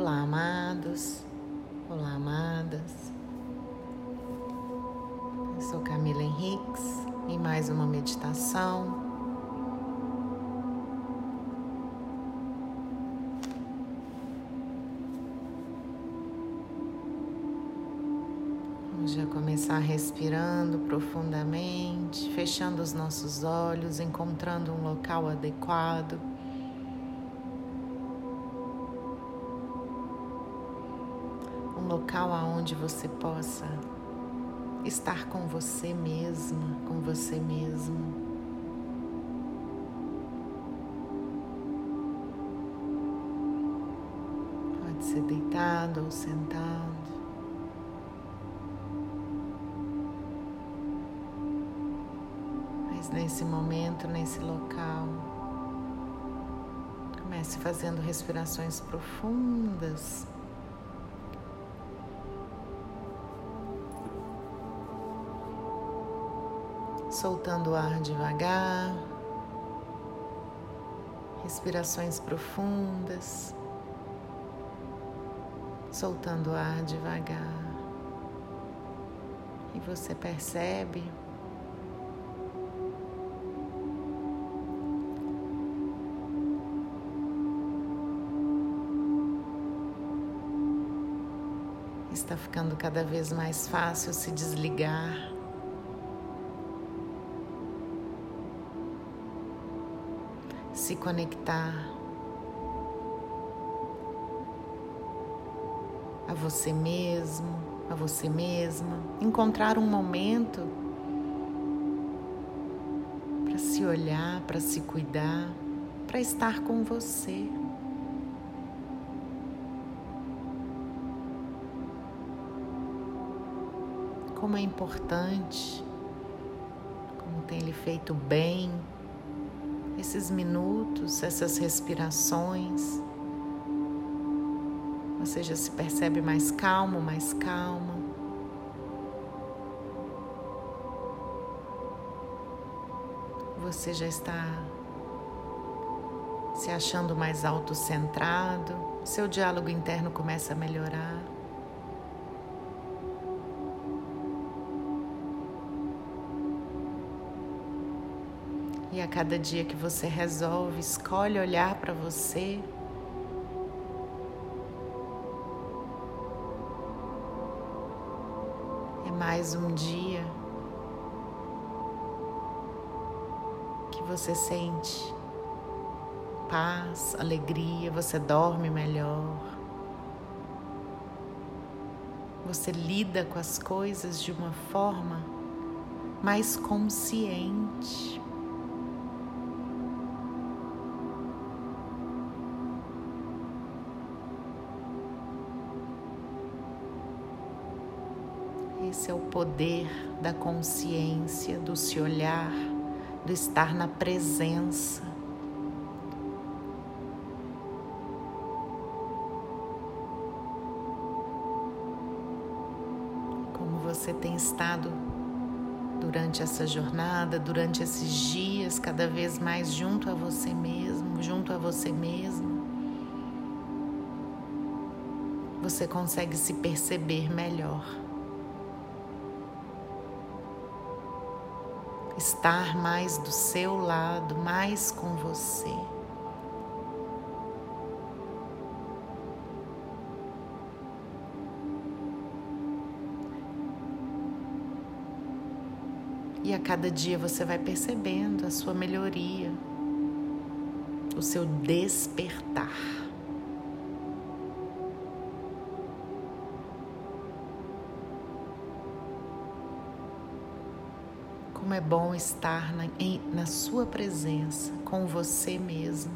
Olá, amados. Olá, amadas. Eu sou Camila Henriques em mais uma meditação. Vamos já começar respirando profundamente, fechando os nossos olhos, encontrando um local adequado. Aonde você possa estar com você mesma, com você mesmo. Pode ser deitado ou sentado. Mas nesse momento, nesse local, comece fazendo respirações profundas. Soltando o ar devagar, respirações profundas, soltando o ar devagar. E você percebe está ficando cada vez mais fácil se desligar se conectar a você mesmo, a você mesma, encontrar um momento para se olhar, para se cuidar, para estar com você. Como é importante, como tem lhe feito bem esses minutos, essas respirações. Você já se percebe mais calmo, mais calma. Você já está se achando mais autocentrado, seu diálogo interno começa a melhorar. E a cada dia que você resolve, escolhe olhar para você, é mais um dia que você sente paz, alegria, você dorme melhor. Você lida com as coisas de uma forma mais consciente. Esse é o poder da consciência, do se olhar, do estar na presença. Como você tem estado durante essa jornada, durante esses dias, cada vez mais junto a você mesmo, junto a você mesmo. Você consegue se perceber melhor. Estar mais do seu lado, mais com você. E a cada dia você vai percebendo a sua melhoria, o seu despertar. Como é bom estar na, em, na sua presença, com você mesmo.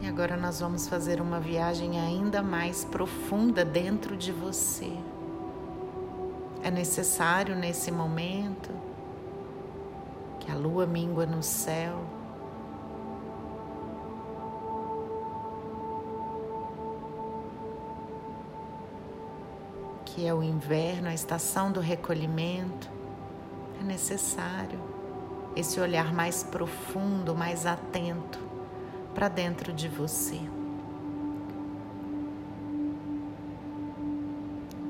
E agora nós vamos fazer uma viagem ainda mais profunda dentro de você. É necessário nesse momento que a lua mingua no céu. que é o inverno, a estação do recolhimento, é necessário esse olhar mais profundo, mais atento para dentro de você.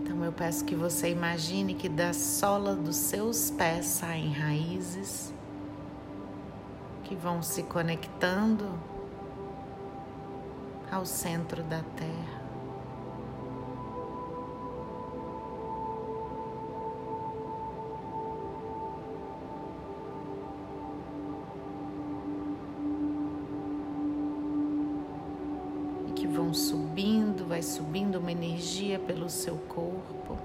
Então eu peço que você imagine que da sola dos seus pés saem raízes que vão se conectando ao centro da terra. vão subindo, vai subindo uma energia pelo seu corpo,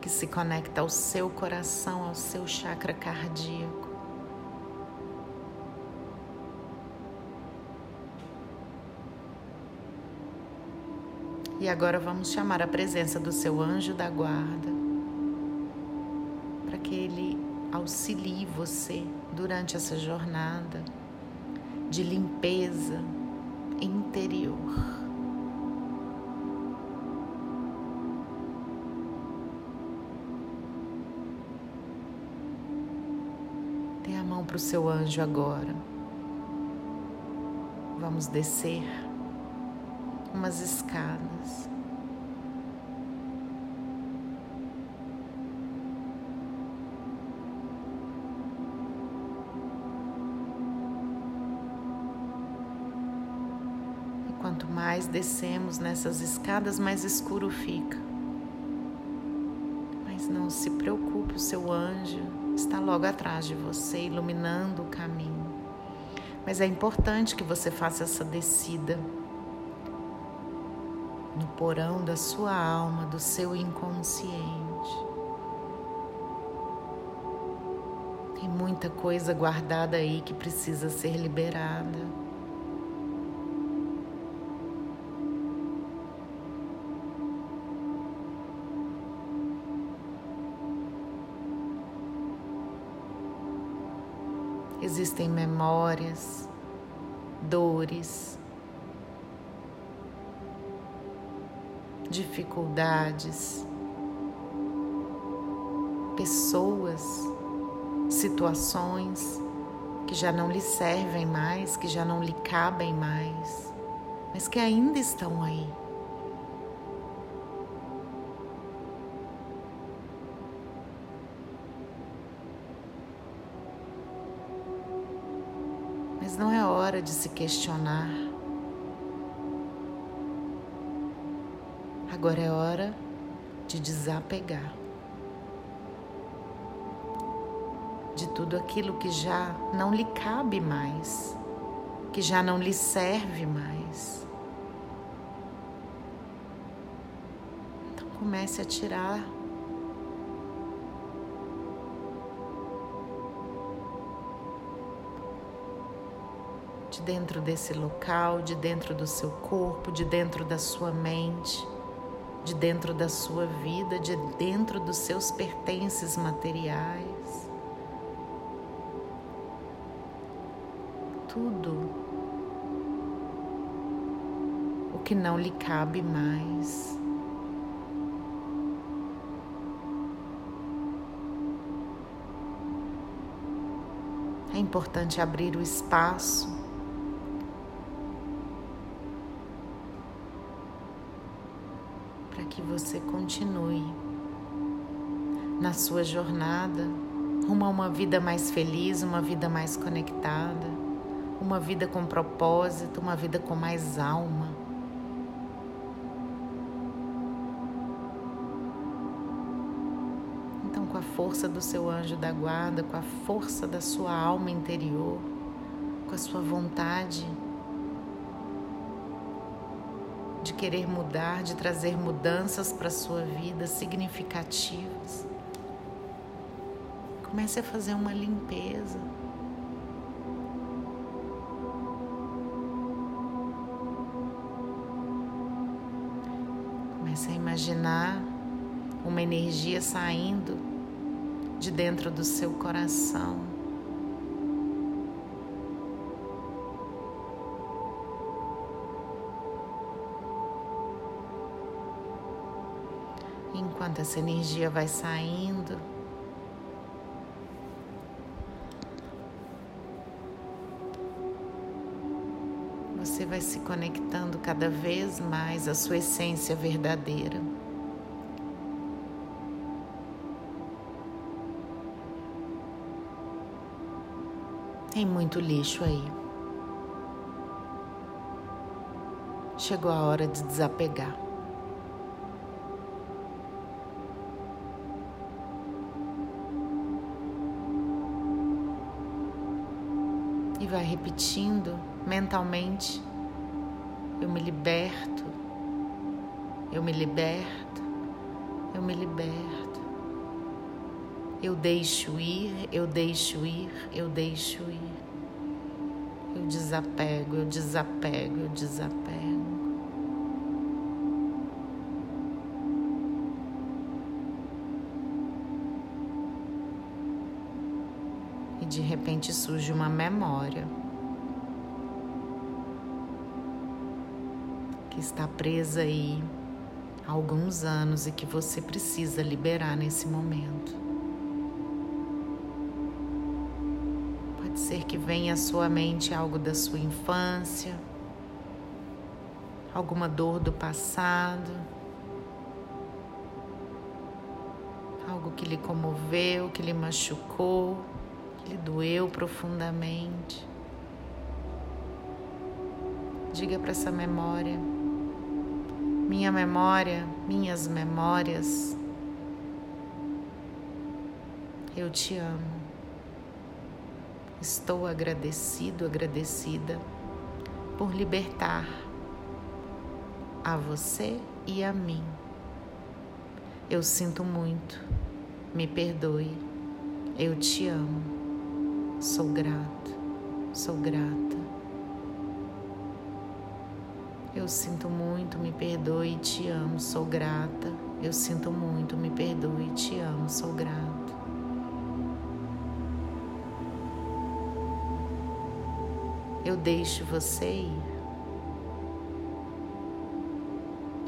que se conecta ao seu coração, ao seu chakra cardíaco. E agora vamos chamar a presença do seu anjo da guarda, para que ele auxilie você durante essa jornada de limpeza, interior. Dê a mão para o seu anjo agora. Vamos descer umas escadas. Quanto mais descemos nessas escadas, mais escuro fica. Mas não se preocupe, o seu anjo está logo atrás de você, iluminando o caminho. Mas é importante que você faça essa descida no porão da sua alma, do seu inconsciente. Tem muita coisa guardada aí que precisa ser liberada. Existem memórias, dores, dificuldades, pessoas, situações que já não lhe servem mais, que já não lhe cabem mais, mas que ainda estão aí. Mas não é hora de se questionar. Agora é hora de desapegar de tudo aquilo que já não lhe cabe mais, que já não lhe serve mais. Então comece a tirar de dentro desse local, de dentro do seu corpo, de dentro da sua mente, de dentro da sua vida, de dentro dos seus pertences materiais. Tudo o que não lhe cabe mais. É importante abrir o espaço que você continue na sua jornada rumo a uma vida mais feliz, uma vida mais conectada, uma vida com propósito, uma vida com mais alma. Então, com a força do seu anjo da guarda, com a força da sua alma interior, com a sua vontade de querer mudar, de trazer mudanças para a sua vida significativas. Comece a fazer uma limpeza. Comece a imaginar uma energia saindo de dentro do seu coração. Enquanto essa energia vai saindo, você vai se conectando cada vez mais à sua essência verdadeira. Tem muito lixo aí. Chegou a hora de desapegar. Vai repetindo mentalmente, eu me liberto, eu me liberto, eu me liberto. Eu deixo ir, eu deixo ir, eu deixo ir. Eu desapego, eu desapego, eu desapego. E de repente surge uma memória. que está presa aí há alguns anos e que você precisa liberar nesse momento. Pode ser que venha à sua mente algo da sua infância, alguma dor do passado, algo que lhe comoveu, que lhe machucou, lhe doeu profundamente. Diga para essa memória minha memória, minhas memórias. Eu te amo. Estou agradecido, agradecida por libertar a você e a mim. Eu sinto muito, me perdoe, eu te amo, sou grato, sou grata. Eu sinto muito, me perdoe, te amo, sou grata. Eu sinto muito, me perdoe, te amo, sou grato. Eu deixo você ir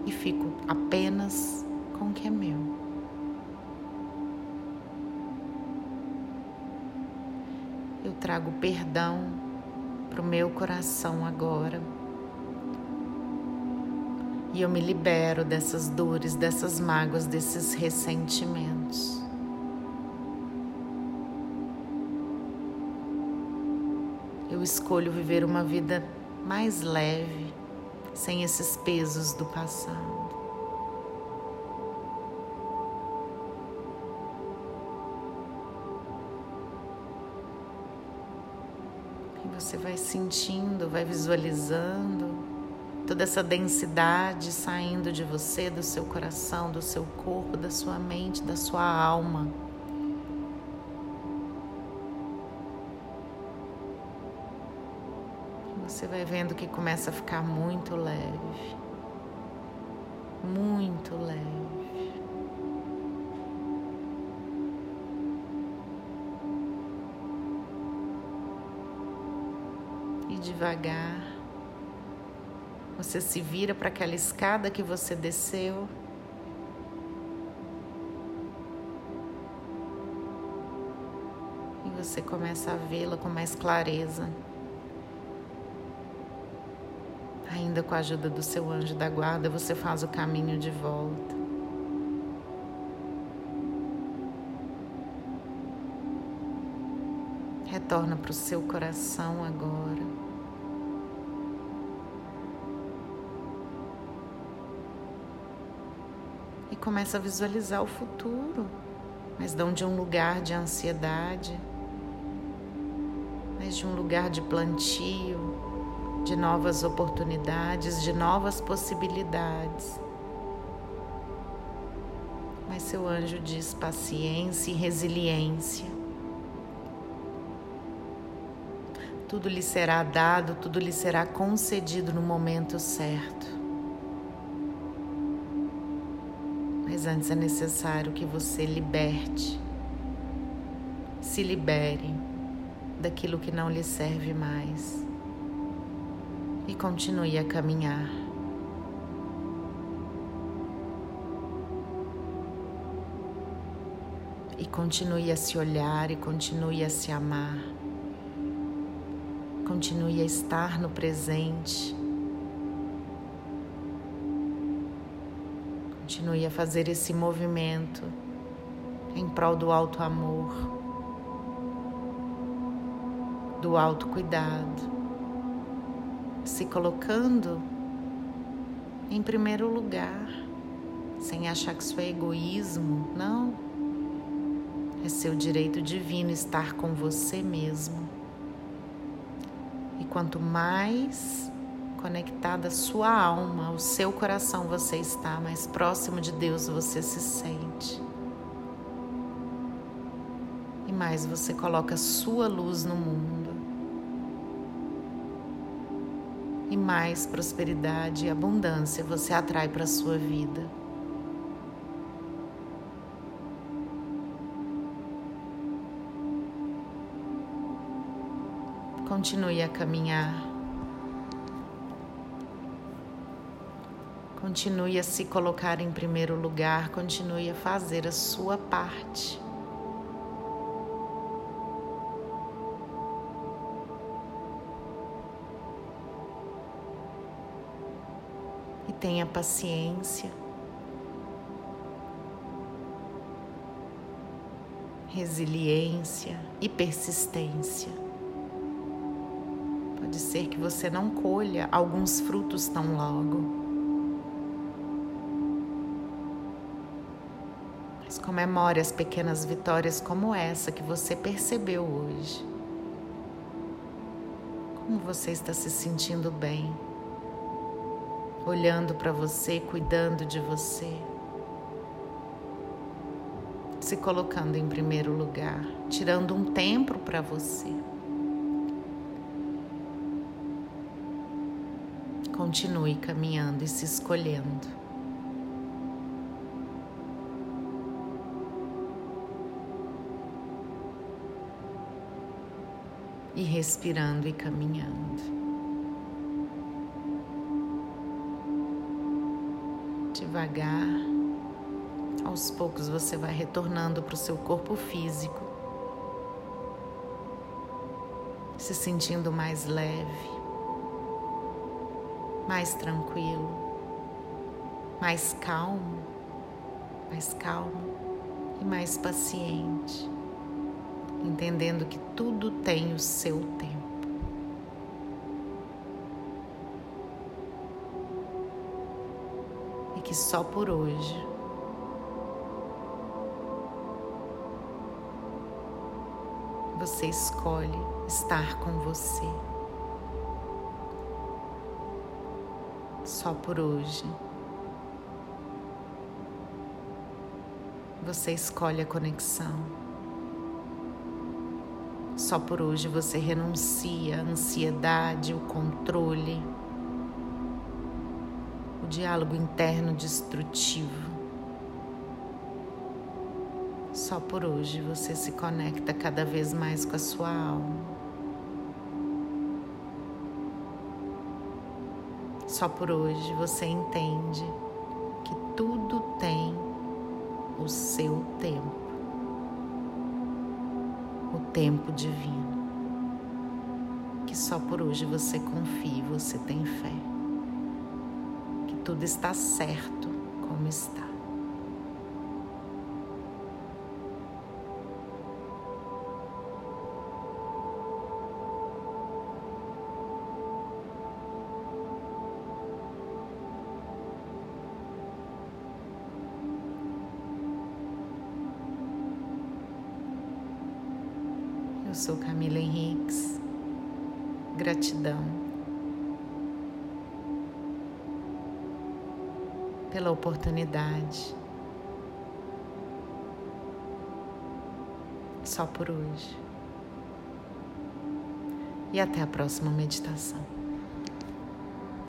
e fico apenas com o que é meu. Eu trago perdão para o meu coração agora. E eu me libero dessas dores, dessas mágoas, desses ressentimentos. Eu escolho viver uma vida mais leve, sem esses pesos do passado. Você vai sentindo, vai visualizando toda essa densidade saindo de você, do seu coração, do seu corpo, da sua mente, da sua alma. Você vai vendo que começa a ficar muito leve, muito leve. E devagar você se vira para aquela escada que você desceu. E você começa a vê-la com mais clareza. Ainda com a ajuda do seu anjo da guarda, você faz o caminho de volta. Retorna para o seu coração agora. Começa a visualizar o futuro, mas não de um lugar de ansiedade, mas de um lugar de plantio, de novas oportunidades, de novas possibilidades. Mas seu anjo diz paciência e resiliência. Tudo lhe será dado, tudo lhe será concedido no momento certo. Antes é necessário que você liberte, se libere daquilo que não lhe serve mais e continue a caminhar. E continue a se olhar e continue a se amar. Continue a estar no presente. Continue a fazer esse movimento em prol do alto amor, do autocuidado, se colocando em primeiro lugar, sem achar que isso é egoísmo, não. É seu direito divino estar com você mesmo. E quanto mais conectada à sua alma, ao seu coração você está, mais próximo de Deus você se sente. E mais você coloca sua luz no mundo. E mais prosperidade e abundância você atrai para a sua vida. Continue a caminhar. Continue a se colocar em primeiro lugar, continue a fazer a sua parte. E tenha paciência. Resiliência e persistência. Pode ser que você não colha alguns frutos tão logo. Comemore as pequenas vitórias como essa que você percebeu hoje. Como você está se sentindo bem, olhando para você, cuidando de você, se colocando em primeiro lugar, tirando um tempo para você. Continue caminhando e se escolhendo. E respirando e caminhando. Devagar, aos poucos você vai retornando para o seu corpo físico, se sentindo mais leve, mais tranquilo, mais calmo, mais calmo e mais paciente entendendo que tudo tem o seu tempo. E que só por hoje você escolhe estar com você. Só por hoje. Você escolhe a conexão. Só por hoje você renuncia à ansiedade, o controle, o diálogo interno destrutivo. Só por hoje você se conecta cada vez mais com a sua alma. Só por hoje você entende que tudo tem o seu tempo tempo divino. Que só por hoje você confie, você tem fé. Que tudo está certo como está. Sou Camila Henriques. Gratidão pela oportunidade. Só por hoje. E até a próxima meditação.